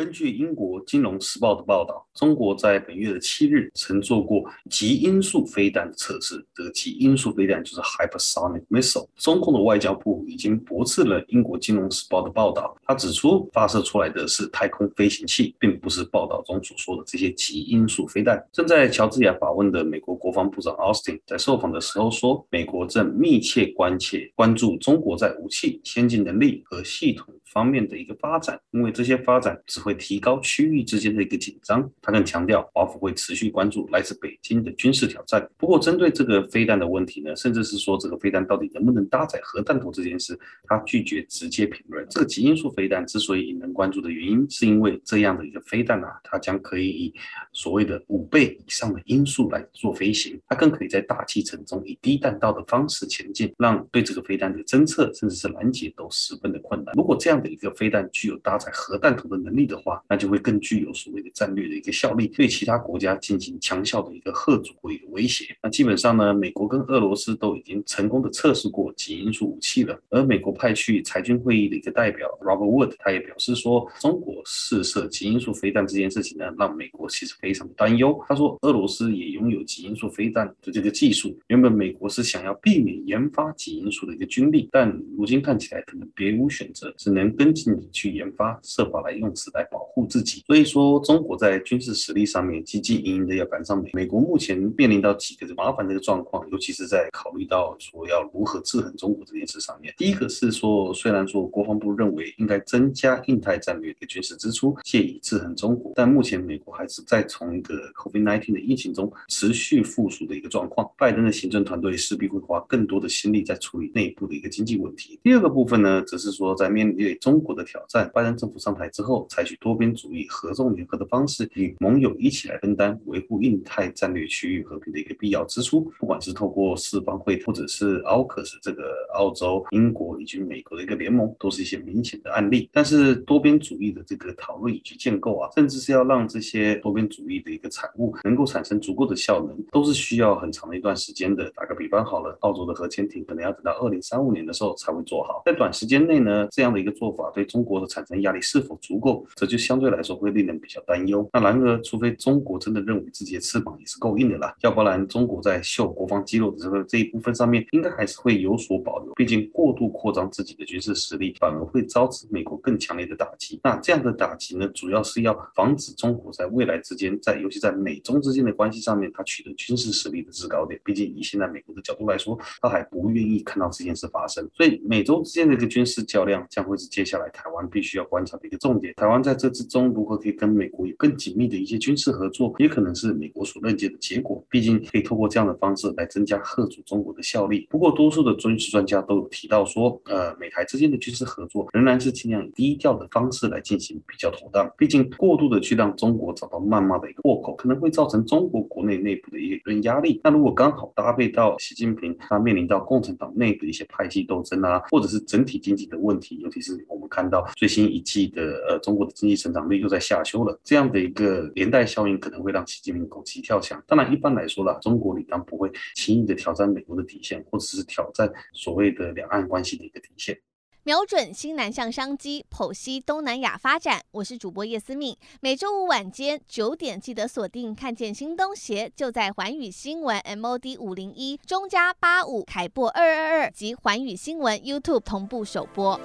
根据英国金融时报的报道，中国在本月的七日曾做过极音速飞弹的测试。这个极音速飞弹就是 hypersonic missile。中共的外交部已经驳斥了英国金融时报的报道，他指出发射出来的是太空飞行器，并不是报道中所说的这些极音速飞弹。正在乔治亚访问的美国国防部长奥斯汀在受访的时候说，美国正密切关切关注中国在武器、先进能力和系统方面的一个发展，因为这些发展只会。提高区域之间的一个紧张。他更强调，华府会持续关注来自北京的军事挑战。不过，针对这个飞弹的问题呢，甚至是说这个飞弹到底能不能搭载核弹头这件事，他拒绝直接评论。这个极音速飞弹之所以引人关注的原因，是因为这样的一个飞弹啊，它将可以以所谓的五倍以上的音速来做飞行，它更可以在大气层中以低弹道的方式前进，让对这个飞弹的侦测甚至是拦截都十分的困难。如果这样的一个飞弹具有搭载核弹头的能力的话，那就会更具有所谓的战略的一个效力，对其他国家进行强效的一个核阻或一个威胁。那基本上呢，美国跟俄罗斯都已经成功的测试过极音速武器了。而美国派去裁军会议的一个代表 Robert Wood，他也表示说，中国试射极音速飞弹这件事情呢，让美国其实非常的担忧。他说，俄罗斯也拥有极音速飞弹的这个技术。原本美国是想要避免研发极音速的一个军力，但如今看起来可能别无选择，只能跟进的去研发，设法来用此来保护自己。所以说，中国在军事实力上面积极营营的要赶上美。美国目前面临到几个麻烦的一个状况，尤其是在考虑到说要如何制衡中国这件事上面。第一个是说，虽然说国防部认为应该增加印太战略的军事支出，借以制衡中国，但目前美国还是在从一个 COVID-19 的疫情中持续复苏的一个状况。拜登的行政团队势必会花更多的心力在处理内部的一个经济问题。第二个部分呢，则是说在面对中国的挑战，拜登政府上台之后，采取多边主义。合纵联合的方式，与盟友一起来分担维护印太战略区域和平的一个必要支出，不管是透过四方会，或者是 AUKUS 这个澳洲、英国以及美国的一个联盟，都是一些明显的案例。但是多边主义的这个讨论以及建构啊，甚至是要让这些多边主义的一个产物能够产生足够的效能，都是需要很长的一段时间的。打个比方好了，澳洲的核潜艇可能要等到二零三五年的时候才会做好。在短时间内呢，这样的一个做法对中国的产生压力是否足够，这就相对来说。会令人比较担忧。那然而，除非中国真的认为自己的翅膀也是够硬的了，要不然中国在秀国防肌肉的这个这一部分上面，应该还是会有所保留。毕竟过度扩张自己的军事实力，反而会招致美国更强烈的打击。那这样的打击呢，主要是要防止中国在未来之间，在尤其在美中之间的关系上面，它取得军事实力的制高点。毕竟以现在美国的角度来说，他还不愿意看到这件事发生。所以，美洲之间的一个军事较量，将会是接下来台湾必须要观察的一个重点。台湾在这之中。如何可以跟美国有更紧密的一些军事合作，也可能是美国所认结的结果。毕竟可以透过这样的方式来增加吓阻中国的效力。不过，多数的军事专家都有提到说，呃，美台之间的军事合作仍然是尽量以低调的方式来进行比较妥当。毕竟，过度的去让中国找到谩骂的一个破口，可能会造成中国国内内部的一个压力。那如果刚好搭配到习近平他面临到共产党内部的一些派系斗争啊，或者是整体经济的问题，尤其是我们看到最新一季的呃中国的经济成长率又在下修了，这样的一个连带效应可能会让习近平狗急跳墙。当然，一般来说啦，中国理当不会轻易的挑战美国的底线，或者是挑战所谓的两岸关系的一个底线。瞄准新南向商机，剖析东南亚发展。我是主播叶思敏，每周五晚间九点记得锁定，看见新东协就在环宇新闻 MOD 五零一中加八五凯博二二二及环宇新闻 YouTube 同步首播。